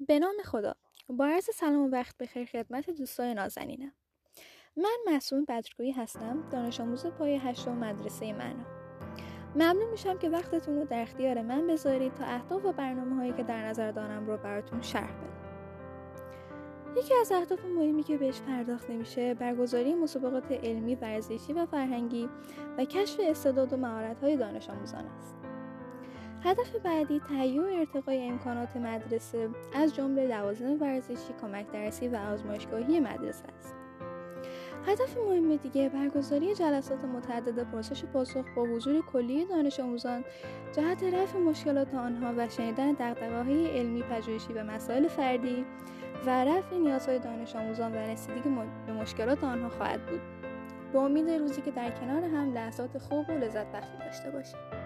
به نام خدا. با عرض سلام و وقت بخیر خدمت دوستای نازنینم. من معصوم بدرگویی هستم دانش آموز پای هشتم مدرسه معنا ممنون میشم که وقتتون رو در اختیار من بذارید تا اهداف و برنامه هایی که در نظر دارم رو براتون شرح بدم. یکی از اهداف مهمی که بهش پرداخت نمیشه برگزاری مسابقات علمی ورزشی و فرهنگی و کشف استعداد و مهارت های دانش آموزان است. هدف بعدی تهیه و ارتقای امکانات مدرسه از جمله لوازم ورزشی کمک درسی و آزمایشگاهی مدرسه است. هدف مهم دیگه برگزاری جلسات متعدد پرسش پاسخ با حضور کلی دانش آموزان جهت رفع مشکلات آنها و شنیدن دقدقه‌های علمی پژوهشی و مسائل فردی و رفع نیازهای دانش آموزان و رسیدگی به مشکلات آنها خواهد بود. به امید روزی که در کنار هم لحظات خوب و لذت بخشی داشته باشیم